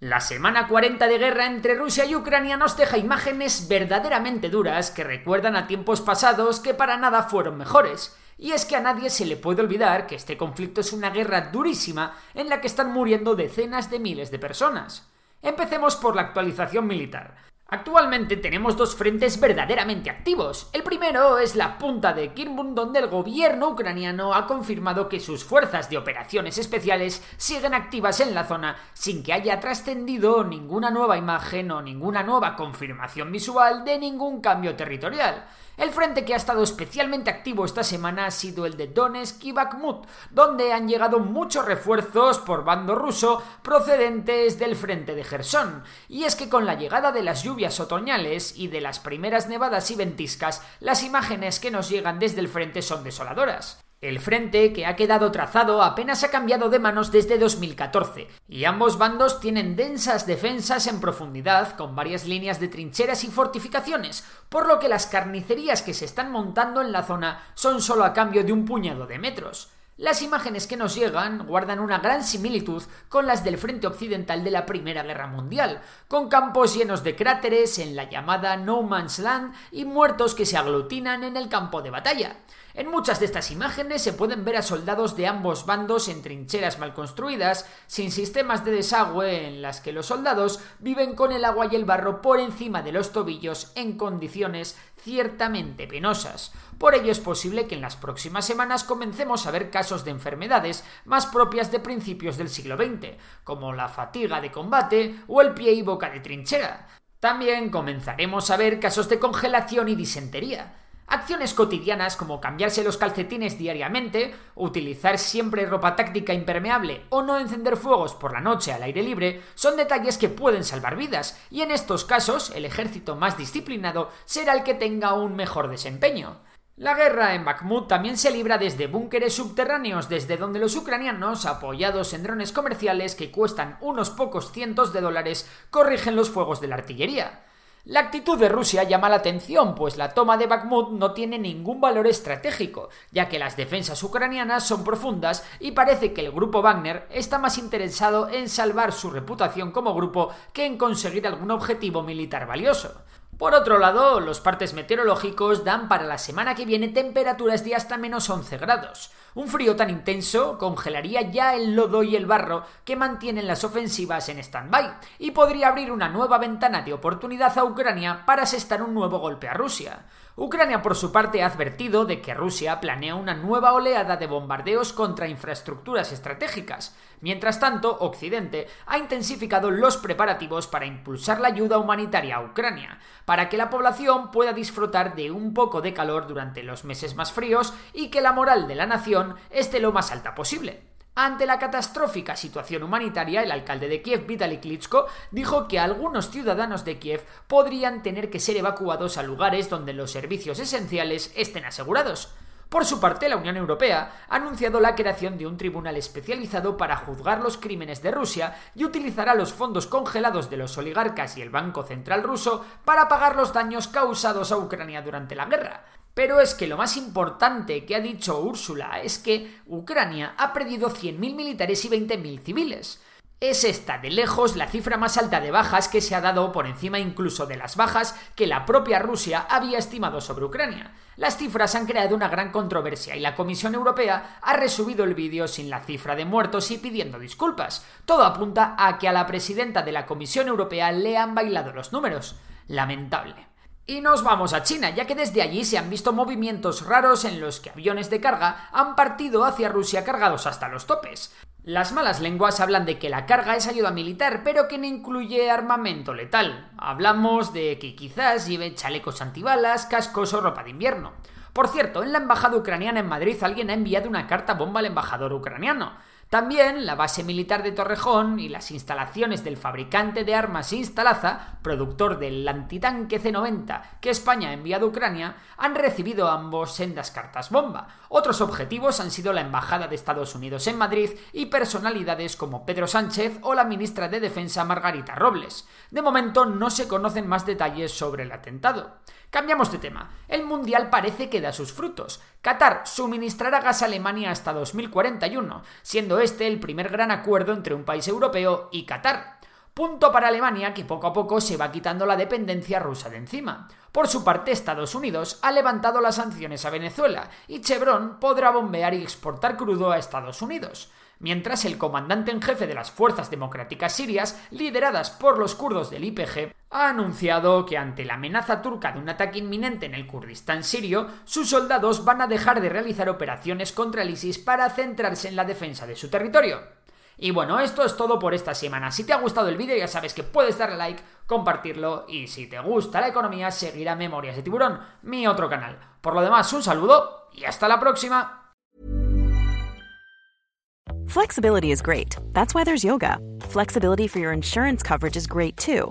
La semana 40 de guerra entre Rusia y Ucrania nos deja imágenes verdaderamente duras que recuerdan a tiempos pasados que para nada fueron mejores. Y es que a nadie se le puede olvidar que este conflicto es una guerra durísima en la que están muriendo decenas de miles de personas. Empecemos por la actualización militar. Actualmente tenemos dos frentes verdaderamente activos. El primero es la punta de Kirmun, donde el gobierno ucraniano ha confirmado que sus fuerzas de operaciones especiales siguen activas en la zona sin que haya trascendido ninguna nueva imagen o ninguna nueva confirmación visual de ningún cambio territorial. El frente que ha estado especialmente activo esta semana ha sido el de Donetsk y Bakhmut, donde han llegado muchos refuerzos por bando ruso procedentes del frente de Gerson. Y es que con la llegada de las lluvias otoñales y de las primeras nevadas y ventiscas, las imágenes que nos llegan desde el frente son desoladoras. El frente, que ha quedado trazado, apenas ha cambiado de manos desde 2014, y ambos bandos tienen densas defensas en profundidad, con varias líneas de trincheras y fortificaciones, por lo que las carnicerías que se están montando en la zona son solo a cambio de un puñado de metros. Las imágenes que nos llegan guardan una gran similitud con las del frente occidental de la Primera Guerra Mundial, con campos llenos de cráteres en la llamada No Man's Land y muertos que se aglutinan en el campo de batalla. En muchas de estas imágenes se pueden ver a soldados de ambos bandos en trincheras mal construidas, sin sistemas de desagüe en las que los soldados viven con el agua y el barro por encima de los tobillos en condiciones ciertamente penosas. Por ello es posible que en las próximas semanas comencemos a ver casos de enfermedades más propias de principios del siglo XX, como la fatiga de combate o el pie y boca de trinchera. También comenzaremos a ver casos de congelación y disentería. Acciones cotidianas como cambiarse los calcetines diariamente, utilizar siempre ropa táctica impermeable o no encender fuegos por la noche al aire libre son detalles que pueden salvar vidas y en estos casos el ejército más disciplinado será el que tenga un mejor desempeño. La guerra en Bakhmut también se libra desde búnkeres subterráneos, desde donde los ucranianos, apoyados en drones comerciales que cuestan unos pocos cientos de dólares, corrigen los fuegos de la artillería. La actitud de Rusia llama la atención, pues la toma de Bakhmut no tiene ningún valor estratégico, ya que las defensas ucranianas son profundas y parece que el grupo Wagner está más interesado en salvar su reputación como grupo que en conseguir algún objetivo militar valioso. Por otro lado, los partes meteorológicos dan para la semana que viene temperaturas de hasta menos 11 grados. Un frío tan intenso congelaría ya el lodo y el barro que mantienen las ofensivas en stand-by y podría abrir una nueva ventana de oportunidad a Ucrania para asestar un nuevo golpe a Rusia. Ucrania, por su parte, ha advertido de que Rusia planea una nueva oleada de bombardeos contra infraestructuras estratégicas. Mientras tanto, Occidente ha intensificado los preparativos para impulsar la ayuda humanitaria a Ucrania, para que la población pueda disfrutar de un poco de calor durante los meses más fríos y que la moral de la nación esté lo más alta posible. Ante la catastrófica situación humanitaria, el alcalde de Kiev, Vitaly Klitschko, dijo que algunos ciudadanos de Kiev podrían tener que ser evacuados a lugares donde los servicios esenciales estén asegurados. Por su parte, la Unión Europea ha anunciado la creación de un tribunal especializado para juzgar los crímenes de Rusia y utilizará los fondos congelados de los oligarcas y el Banco Central ruso para pagar los daños causados a Ucrania durante la guerra. Pero es que lo más importante que ha dicho Úrsula es que Ucrania ha perdido 100.000 militares y 20.000 civiles. Es esta de lejos la cifra más alta de bajas que se ha dado por encima incluso de las bajas que la propia Rusia había estimado sobre Ucrania. Las cifras han creado una gran controversia y la Comisión Europea ha resubido el vídeo sin la cifra de muertos y pidiendo disculpas. Todo apunta a que a la presidenta de la Comisión Europea le han bailado los números. Lamentable. Y nos vamos a China, ya que desde allí se han visto movimientos raros en los que aviones de carga han partido hacia Rusia cargados hasta los topes. Las malas lenguas hablan de que la carga es ayuda militar, pero que no incluye armamento letal. Hablamos de que quizás lleve chalecos antibalas, cascos o ropa de invierno. Por cierto, en la embajada ucraniana en Madrid alguien ha enviado una carta bomba al embajador ucraniano. También la base militar de Torrejón y las instalaciones del fabricante de armas Instalaza, productor del antitanque C-90 que España ha enviado a Ucrania, han recibido ambos sendas cartas bomba. Otros objetivos han sido la Embajada de Estados Unidos en Madrid y personalidades como Pedro Sánchez o la ministra de Defensa Margarita Robles. De momento no se conocen más detalles sobre el atentado. Cambiamos de tema. El Mundial parece que da sus frutos. Qatar suministrará gas a Alemania hasta 2041, siendo este el primer gran acuerdo entre un país europeo y Qatar. Punto para Alemania que poco a poco se va quitando la dependencia rusa de encima. Por su parte, Estados Unidos ha levantado las sanciones a Venezuela y Chevron podrá bombear y exportar crudo a Estados Unidos mientras el comandante en jefe de las Fuerzas Democráticas Sirias, lideradas por los kurdos del IPG, ha anunciado que ante la amenaza turca de un ataque inminente en el Kurdistán sirio, sus soldados van a dejar de realizar operaciones contra el ISIS para centrarse en la defensa de su territorio. Y bueno, esto es todo por esta semana. Si te ha gustado el vídeo ya sabes que puedes darle like, compartirlo y si te gusta la economía seguir a Memorias de Tiburón, mi otro canal. Por lo demás, un saludo y hasta la próxima. Flexibility is great. That's why there's yoga. Flexibility for your insurance coverage is great too.